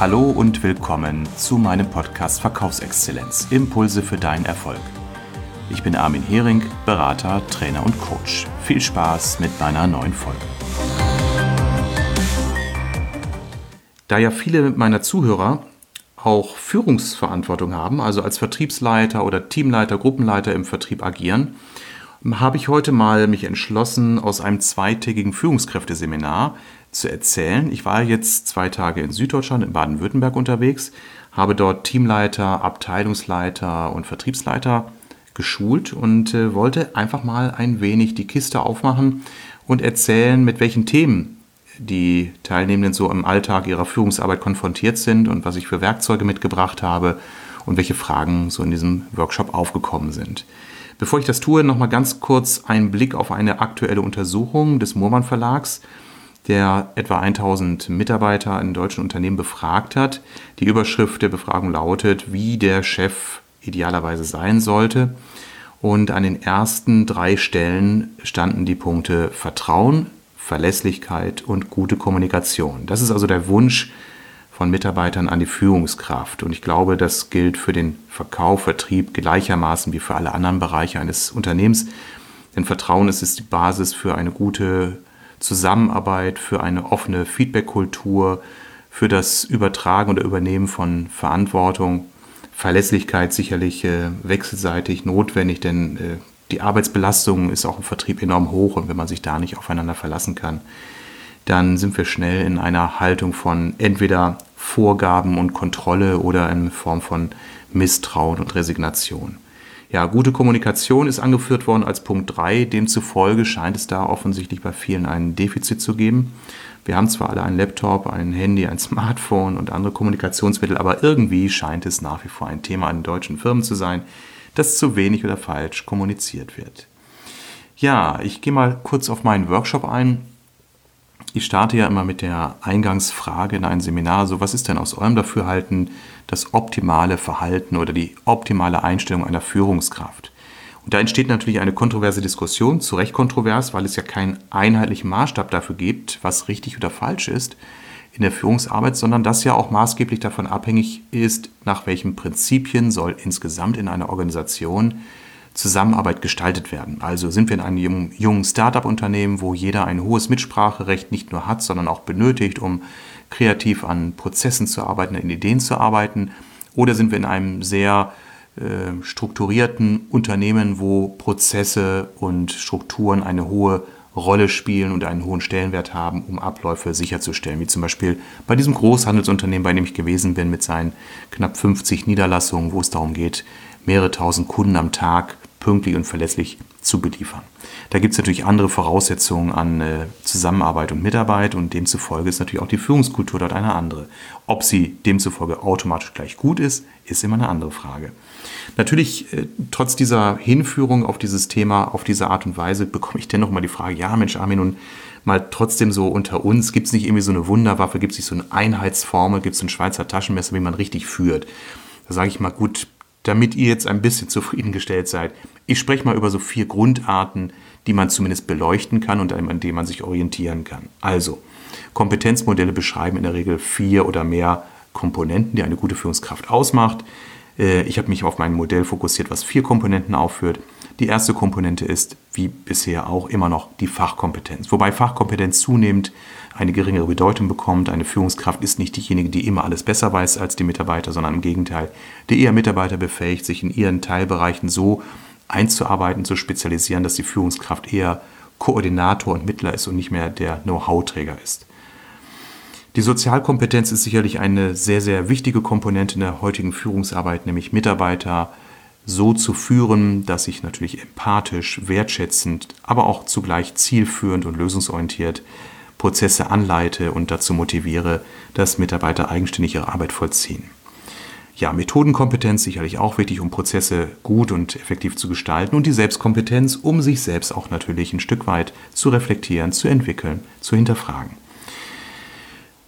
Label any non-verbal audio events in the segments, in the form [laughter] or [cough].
Hallo und willkommen zu meinem Podcast Verkaufsexzellenz. Impulse für deinen Erfolg. Ich bin Armin Hering, Berater, Trainer und Coach. Viel Spaß mit meiner neuen Folge. Da ja viele meiner Zuhörer auch Führungsverantwortung haben, also als Vertriebsleiter oder Teamleiter, Gruppenleiter im Vertrieb agieren, habe ich heute mal mich entschlossen, aus einem zweitägigen Führungskräfteseminar zu erzählen. Ich war jetzt zwei Tage in Süddeutschland, in Baden-Württemberg unterwegs, habe dort Teamleiter, Abteilungsleiter und Vertriebsleiter geschult und äh, wollte einfach mal ein wenig die Kiste aufmachen und erzählen, mit welchen Themen die Teilnehmenden so im Alltag ihrer Führungsarbeit konfrontiert sind und was ich für Werkzeuge mitgebracht habe und welche Fragen so in diesem Workshop aufgekommen sind. Bevor ich das tue, nochmal ganz kurz ein Blick auf eine aktuelle Untersuchung des Murmann Verlags, der etwa 1000 Mitarbeiter in deutschen Unternehmen befragt hat. Die Überschrift der Befragung lautet, wie der Chef idealerweise sein sollte. Und an den ersten drei Stellen standen die Punkte Vertrauen, Verlässlichkeit und gute Kommunikation. Das ist also der Wunsch von Mitarbeitern an die Führungskraft. Und ich glaube, das gilt für den Verkauf, Vertrieb gleichermaßen wie für alle anderen Bereiche eines Unternehmens. Denn Vertrauen ist, ist die Basis für eine gute Zusammenarbeit, für eine offene Feedback-Kultur, für das Übertragen oder Übernehmen von Verantwortung. Verlässlichkeit sicherlich äh, wechselseitig notwendig, denn äh, die Arbeitsbelastung ist auch im Vertrieb enorm hoch und wenn man sich da nicht aufeinander verlassen kann, dann sind wir schnell in einer Haltung von entweder Vorgaben und Kontrolle oder in Form von Misstrauen und Resignation. Ja, gute Kommunikation ist angeführt worden als Punkt 3. Demzufolge scheint es da offensichtlich bei vielen ein Defizit zu geben. Wir haben zwar alle einen Laptop, ein Handy, ein Smartphone und andere Kommunikationsmittel, aber irgendwie scheint es nach wie vor ein Thema an deutschen Firmen zu sein, dass zu wenig oder falsch kommuniziert wird. Ja, ich gehe mal kurz auf meinen Workshop ein. Ich starte ja immer mit der Eingangsfrage in ein Seminar, so was ist denn aus eurem Dafürhalten das optimale Verhalten oder die optimale Einstellung einer Führungskraft? Und da entsteht natürlich eine kontroverse Diskussion, zu Recht kontrovers, weil es ja keinen einheitlichen Maßstab dafür gibt, was richtig oder falsch ist in der Führungsarbeit, sondern das ja auch maßgeblich davon abhängig ist, nach welchen Prinzipien soll insgesamt in einer Organisation Zusammenarbeit gestaltet werden. Also sind wir in einem jungen Start-up-Unternehmen, wo jeder ein hohes Mitspracherecht nicht nur hat, sondern auch benötigt, um kreativ an Prozessen zu arbeiten, an Ideen zu arbeiten, oder sind wir in einem sehr äh, strukturierten Unternehmen, wo Prozesse und Strukturen eine hohe Rolle spielen und einen hohen Stellenwert haben, um Abläufe sicherzustellen. Wie zum Beispiel bei diesem Großhandelsunternehmen, bei dem ich gewesen bin, mit seinen knapp 50 Niederlassungen, wo es darum geht, mehrere tausend Kunden am Tag pünktlich und verlässlich zu beliefern. Da gibt es natürlich andere Voraussetzungen an äh, Zusammenarbeit und Mitarbeit und demzufolge ist natürlich auch die Führungskultur dort eine andere. Ob sie demzufolge automatisch gleich gut ist, ist immer eine andere Frage. Natürlich, äh, trotz dieser Hinführung auf dieses Thema, auf diese Art und Weise, bekomme ich dennoch mal die Frage, ja Mensch Armin, nun mal trotzdem so unter uns, gibt es nicht irgendwie so eine Wunderwaffe, gibt es nicht so eine Einheitsformel, gibt es ein Schweizer Taschenmesser, wie man richtig führt? Da sage ich mal, gut, damit ihr jetzt ein bisschen zufriedengestellt seid, ich spreche mal über so vier Grundarten, die man zumindest beleuchten kann und an denen man sich orientieren kann. Also, Kompetenzmodelle beschreiben in der Regel vier oder mehr Komponenten, die eine gute Führungskraft ausmacht. Äh, ich habe mich auf mein Modell fokussiert, was vier Komponenten aufführt. Die erste Komponente ist, wie bisher auch, immer noch die Fachkompetenz. Wobei Fachkompetenz zunehmend eine geringere Bedeutung bekommt. Eine Führungskraft ist nicht diejenige, die immer alles besser weiß als die Mitarbeiter, sondern im Gegenteil, die eher Mitarbeiter befähigt, sich in ihren Teilbereichen so einzuarbeiten, zu spezialisieren, dass die Führungskraft eher Koordinator und Mittler ist und nicht mehr der Know-how-Träger ist. Die Sozialkompetenz ist sicherlich eine sehr, sehr wichtige Komponente in der heutigen Führungsarbeit, nämlich Mitarbeiter so zu führen, dass ich natürlich empathisch, wertschätzend, aber auch zugleich zielführend und lösungsorientiert Prozesse anleite und dazu motiviere, dass Mitarbeiter eigenständig ihre Arbeit vollziehen. Ja, Methodenkompetenz sicherlich auch wichtig, um Prozesse gut und effektiv zu gestalten und die Selbstkompetenz, um sich selbst auch natürlich ein Stück weit zu reflektieren, zu entwickeln, zu hinterfragen.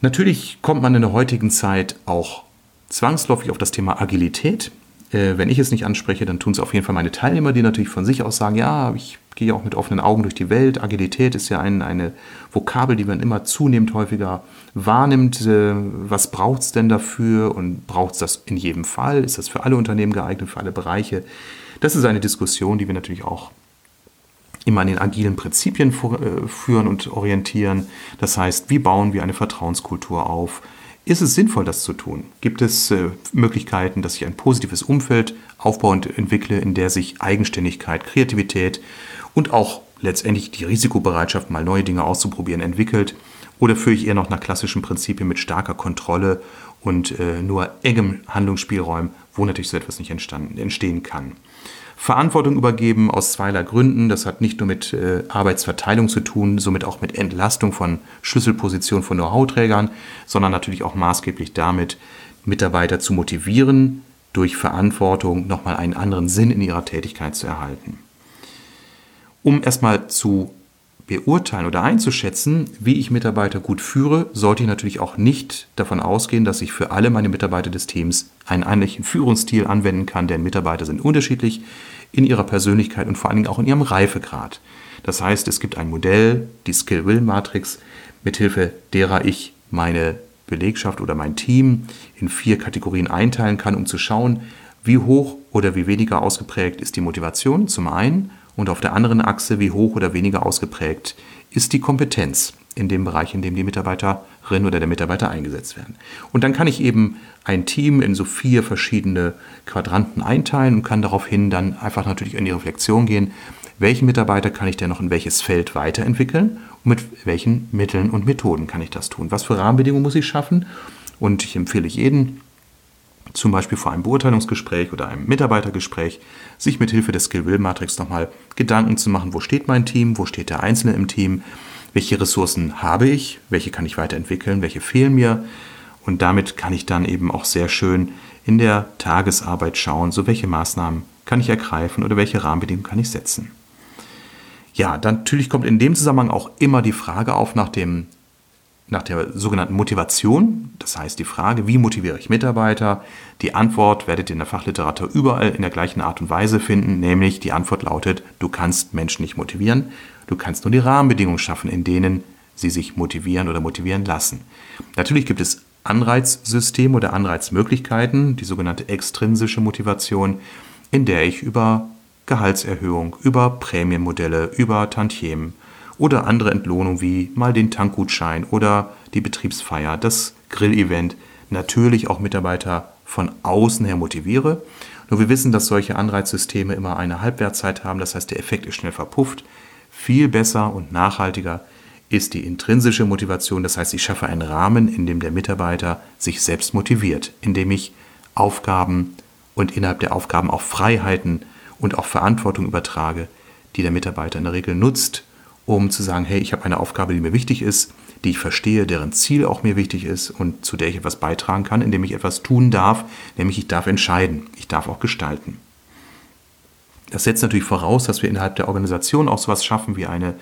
Natürlich kommt man in der heutigen Zeit auch zwangsläufig auf das Thema Agilität. Äh, wenn ich es nicht anspreche, dann tun es auf jeden Fall meine Teilnehmer, die natürlich von sich aus sagen, ja, ich gehe auch mit offenen Augen durch die Welt. Agilität ist ja ein, eine Vokabel, die man immer zunehmend häufiger wahrnimmt. Äh, was braucht es denn dafür und braucht es das in jedem Fall? Ist das für alle Unternehmen geeignet, für alle Bereiche? Das ist eine Diskussion, die wir natürlich auch immer an den agilen Prinzipien äh, führen und orientieren. Das heißt, wie bauen wir eine Vertrauenskultur auf? Ist es sinnvoll, das zu tun? Gibt es äh, Möglichkeiten, dass ich ein positives Umfeld aufbaue und entwickle, in der sich Eigenständigkeit, Kreativität und auch letztendlich die Risikobereitschaft, mal neue Dinge auszuprobieren, entwickelt? Oder führe ich eher noch nach klassischen Prinzipien mit starker Kontrolle und äh, nur engem Handlungsspielräumen, wo natürlich so etwas nicht entstehen kann? Verantwortung übergeben aus zweierlei Gründen. Das hat nicht nur mit äh, Arbeitsverteilung zu tun, somit auch mit Entlastung von Schlüsselpositionen von Know-how-Trägern, sondern natürlich auch maßgeblich damit, Mitarbeiter zu motivieren, durch Verantwortung nochmal einen anderen Sinn in ihrer Tätigkeit zu erhalten. Um erstmal zu beurteilen oder einzuschätzen, wie ich Mitarbeiter gut führe, sollte ich natürlich auch nicht davon ausgehen, dass ich für alle meine Mitarbeiter des Teams einen ähnlichen Führungsstil anwenden kann, denn Mitarbeiter sind unterschiedlich in ihrer Persönlichkeit und vor allen Dingen auch in ihrem Reifegrad. Das heißt, es gibt ein Modell, die Skill-Will-Matrix, mithilfe derer ich meine Belegschaft oder mein Team in vier Kategorien einteilen kann, um zu schauen, wie hoch oder wie weniger ausgeprägt ist die Motivation zum einen und auf der anderen Achse, wie hoch oder weniger ausgeprägt ist die Kompetenz in dem Bereich, in dem die Mitarbeiterin oder der Mitarbeiter eingesetzt werden. Und dann kann ich eben ein Team in so vier verschiedene Quadranten einteilen und kann daraufhin dann einfach natürlich in die Reflexion gehen, welchen Mitarbeiter kann ich denn noch in welches Feld weiterentwickeln und mit welchen Mitteln und Methoden kann ich das tun. Was für Rahmenbedingungen muss ich schaffen? Und ich empfehle jeden, zum Beispiel vor einem Beurteilungsgespräch oder einem Mitarbeitergespräch, sich mit Hilfe des Skill-Will-Matrix nochmal Gedanken zu machen, wo steht mein Team, wo steht der Einzelne im Team, welche Ressourcen habe ich, welche kann ich weiterentwickeln, welche fehlen mir. Und damit kann ich dann eben auch sehr schön in der Tagesarbeit schauen, so welche Maßnahmen kann ich ergreifen oder welche Rahmenbedingungen kann ich setzen. Ja, dann natürlich kommt in dem Zusammenhang auch immer die Frage auf nach dem nach der sogenannten Motivation, das heißt die Frage, wie motiviere ich Mitarbeiter? Die Antwort werdet ihr in der Fachliteratur überall in der gleichen Art und Weise finden, nämlich die Antwort lautet, du kannst Menschen nicht motivieren, du kannst nur die Rahmenbedingungen schaffen, in denen sie sich motivieren oder motivieren lassen. Natürlich gibt es Anreizsysteme oder Anreizmöglichkeiten, die sogenannte extrinsische Motivation, in der ich über Gehaltserhöhung, über Prämienmodelle, über Tantiemen oder andere Entlohnungen wie mal den Tankgutschein oder die Betriebsfeier, das Grillevent natürlich auch Mitarbeiter von außen her motiviere. Nur wir wissen, dass solche Anreizsysteme immer eine Halbwertzeit haben, das heißt der Effekt ist schnell verpufft. Viel besser und nachhaltiger ist die intrinsische Motivation, das heißt ich schaffe einen Rahmen, in dem der Mitarbeiter sich selbst motiviert, indem ich Aufgaben und innerhalb der Aufgaben auch Freiheiten und auch Verantwortung übertrage, die der Mitarbeiter in der Regel nutzt um zu sagen, hey, ich habe eine Aufgabe, die mir wichtig ist, die ich verstehe, deren Ziel auch mir wichtig ist und zu der ich etwas beitragen kann, indem ich etwas tun darf, nämlich ich darf entscheiden, ich darf auch gestalten. Das setzt natürlich voraus, dass wir innerhalb der Organisation auch sowas schaffen wie eine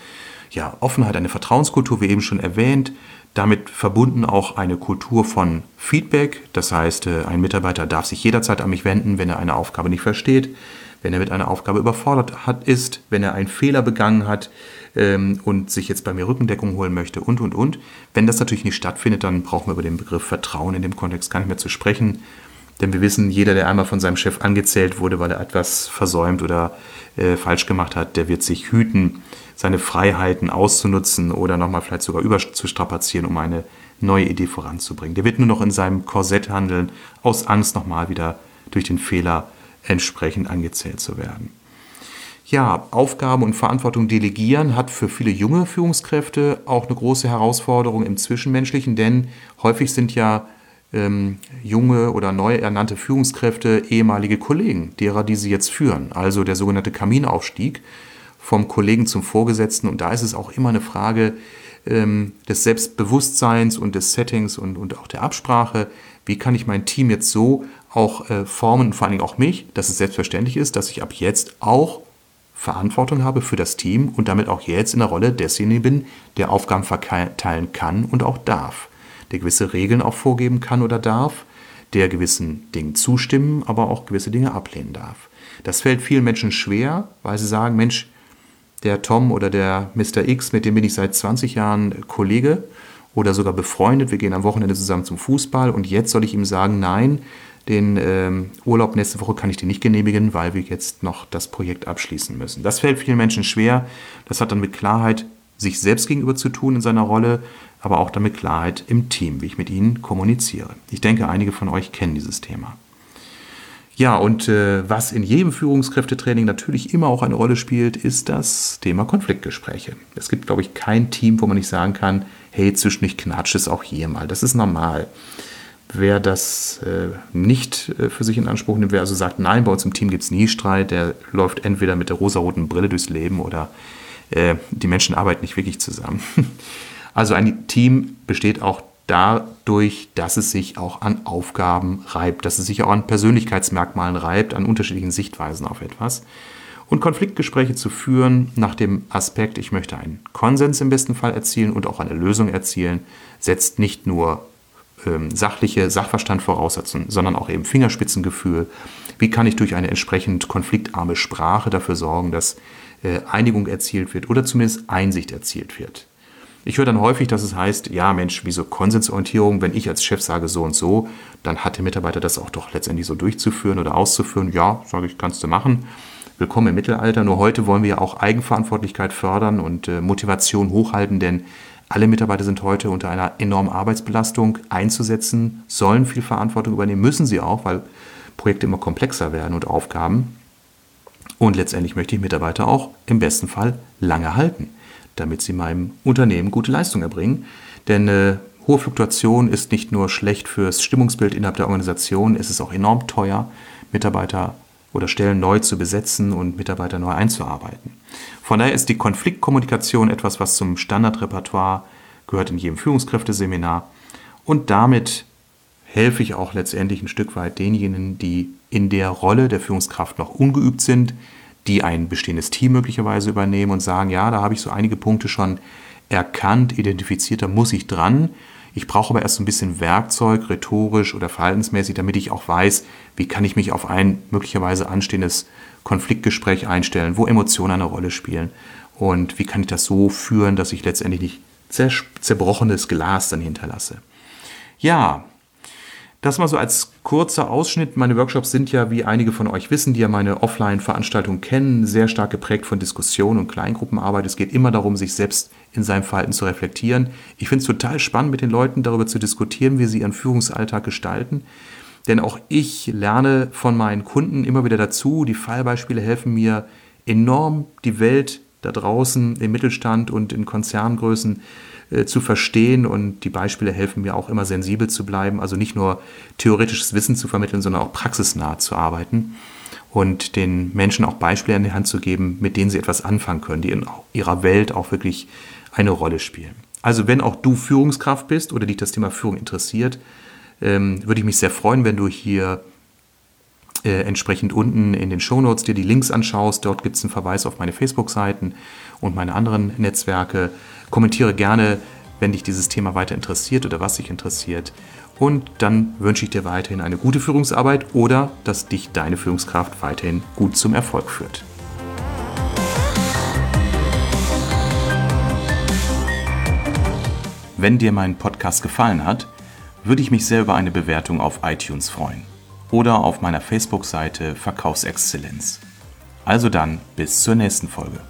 ja, Offenheit, eine Vertrauenskultur, wie eben schon erwähnt, damit verbunden auch eine Kultur von Feedback. Das heißt, äh, ein Mitarbeiter darf sich jederzeit an mich wenden, wenn er eine Aufgabe nicht versteht, wenn er mit einer Aufgabe überfordert hat, ist, wenn er einen Fehler begangen hat, ähm, und sich jetzt bei mir Rückendeckung holen möchte und, und, und. Wenn das natürlich nicht stattfindet, dann brauchen wir über den Begriff Vertrauen in dem Kontext gar nicht mehr zu sprechen. Denn wir wissen, jeder, der einmal von seinem Chef angezählt wurde, weil er etwas versäumt oder äh, falsch gemacht hat, der wird sich hüten, seine Freiheiten auszunutzen oder nochmal vielleicht sogar überzustrapazieren, um eine neue Idee voranzubringen. Der wird nur noch in seinem Korsett handeln, aus Angst nochmal wieder durch den Fehler entsprechend angezählt zu werden. Ja, Aufgaben und Verantwortung delegieren hat für viele junge Führungskräfte auch eine große Herausforderung im Zwischenmenschlichen, denn häufig sind ja ähm, junge oder neu ernannte Führungskräfte ehemalige Kollegen, derer, die sie jetzt führen. Also der sogenannte Kaminaufstieg vom Kollegen zum Vorgesetzten. Und da ist es auch immer eine Frage ähm, des Selbstbewusstseins und des Settings und, und auch der Absprache. Wie kann ich mein Team jetzt so auch äh, formen und vor allen Dingen auch mich, dass es selbstverständlich ist, dass ich ab jetzt auch Verantwortung habe für das Team und damit auch jetzt in der Rolle desjenigen bin, der Aufgaben verteilen kann und auch darf, der gewisse Regeln auch vorgeben kann oder darf, der gewissen Dingen zustimmen, aber auch gewisse Dinge ablehnen darf. Das fällt vielen Menschen schwer, weil sie sagen, Mensch, der Tom oder der Mr. X, mit dem bin ich seit 20 Jahren Kollege oder sogar befreundet, wir gehen am Wochenende zusammen zum Fußball und jetzt soll ich ihm sagen, nein, den ähm, Urlaub nächste Woche kann ich dir nicht genehmigen, weil wir jetzt noch das Projekt abschließen müssen. Das fällt vielen Menschen schwer. Das hat dann mit Klarheit sich selbst gegenüber zu tun in seiner Rolle, aber auch damit Klarheit im Team, wie ich mit ihnen kommuniziere. Ich denke, einige von euch kennen dieses Thema. Ja, und äh, was in jedem Führungskräftetraining natürlich immer auch eine Rolle spielt, ist das Thema Konfliktgespräche. Es gibt, glaube ich, kein Team, wo man nicht sagen kann, hey, zwischendurch knatscht es auch hier mal. Das ist normal. Wer das äh, nicht äh, für sich in Anspruch nimmt, wer also sagt, nein, bei uns im Team gibt es nie Streit, der läuft entweder mit der rosaroten Brille durchs Leben oder äh, die Menschen arbeiten nicht wirklich zusammen. [laughs] Also ein Team besteht auch dadurch, dass es sich auch an Aufgaben reibt, dass es sich auch an Persönlichkeitsmerkmalen reibt, an unterschiedlichen Sichtweisen auf etwas. Und Konfliktgespräche zu führen nach dem Aspekt, ich möchte einen Konsens im besten Fall erzielen und auch eine Lösung erzielen, setzt nicht nur ähm, sachliche Sachverstand voraus, sondern auch eben Fingerspitzengefühl. Wie kann ich durch eine entsprechend konfliktarme Sprache dafür sorgen, dass äh, Einigung erzielt wird oder zumindest Einsicht erzielt wird. Ich höre dann häufig, dass es heißt, ja Mensch, wieso Konsensorientierung, wenn ich als Chef sage so und so, dann hat der Mitarbeiter das auch doch letztendlich so durchzuführen oder auszuführen. Ja, sage ich, kannst du machen. Willkommen im Mittelalter. Nur heute wollen wir ja auch Eigenverantwortlichkeit fördern und äh, Motivation hochhalten, denn alle Mitarbeiter sind heute unter einer enormen Arbeitsbelastung einzusetzen, sollen viel Verantwortung übernehmen, müssen sie auch, weil Projekte immer komplexer werden und Aufgaben. Und letztendlich möchte ich Mitarbeiter auch im besten Fall lange halten, damit sie meinem Unternehmen gute Leistung erbringen. Denn äh, hohe Fluktuation ist nicht nur schlecht fürs Stimmungsbild innerhalb der Organisation, es ist auch enorm teuer, Mitarbeiter oder Stellen neu zu besetzen und Mitarbeiter neu einzuarbeiten. Von daher ist die Konfliktkommunikation etwas, was zum Standardrepertoire gehört in jedem Führungskräfteseminar. Und damit helfe ich auch letztendlich ein Stück weit denjenigen, die in der Rolle der Führungskraft noch ungeübt sind, die ein bestehendes Team möglicherweise übernehmen und sagen, ja, da habe ich so einige Punkte schon erkannt, identifiziert, da muss ich dran. Ich brauche aber erst so ein bisschen Werkzeug, rhetorisch oder verhaltensmäßig, damit ich auch weiß, wie kann ich mich auf ein möglicherweise anstehendes Konfliktgespräch einstellen, wo Emotionen eine Rolle spielen und wie kann ich das so führen, dass ich letztendlich nicht zerbrochenes Glas dann hinterlasse. Ja, das mal so als kurzer Ausschnitt. Meine Workshops sind ja, wie einige von euch wissen, die ja meine Offline-Veranstaltung kennen, sehr stark geprägt von Diskussion und Kleingruppenarbeit. Es geht immer darum, sich selbst in seinem Verhalten zu reflektieren. Ich finde es total spannend, mit den Leuten darüber zu diskutieren, wie sie ihren Führungsalltag gestalten. Denn auch ich lerne von meinen Kunden immer wieder dazu. Die Fallbeispiele helfen mir enorm, die Welt da draußen im Mittelstand und in Konzerngrößen äh, zu verstehen und die Beispiele helfen mir auch immer sensibel zu bleiben, also nicht nur theoretisches Wissen zu vermitteln, sondern auch praxisnah zu arbeiten und den Menschen auch Beispiele in die Hand zu geben, mit denen sie etwas anfangen können, die in ihrer Welt auch wirklich eine Rolle spielen. Also wenn auch du Führungskraft bist oder dich das Thema Führung interessiert, ähm, würde ich mich sehr freuen, wenn du hier äh, entsprechend unten in den Shownotes dir die Links anschaust. Dort gibt es einen Verweis auf meine Facebook-Seiten und meine anderen Netzwerke. Kommentiere gerne, wenn dich dieses Thema weiter interessiert oder was dich interessiert. Und dann wünsche ich dir weiterhin eine gute Führungsarbeit oder dass dich deine Führungskraft weiterhin gut zum Erfolg führt. Wenn dir mein Podcast gefallen hat, würde ich mich sehr über eine Bewertung auf iTunes freuen oder auf meiner Facebook-Seite Verkaufsexzellenz. Also dann, bis zur nächsten Folge.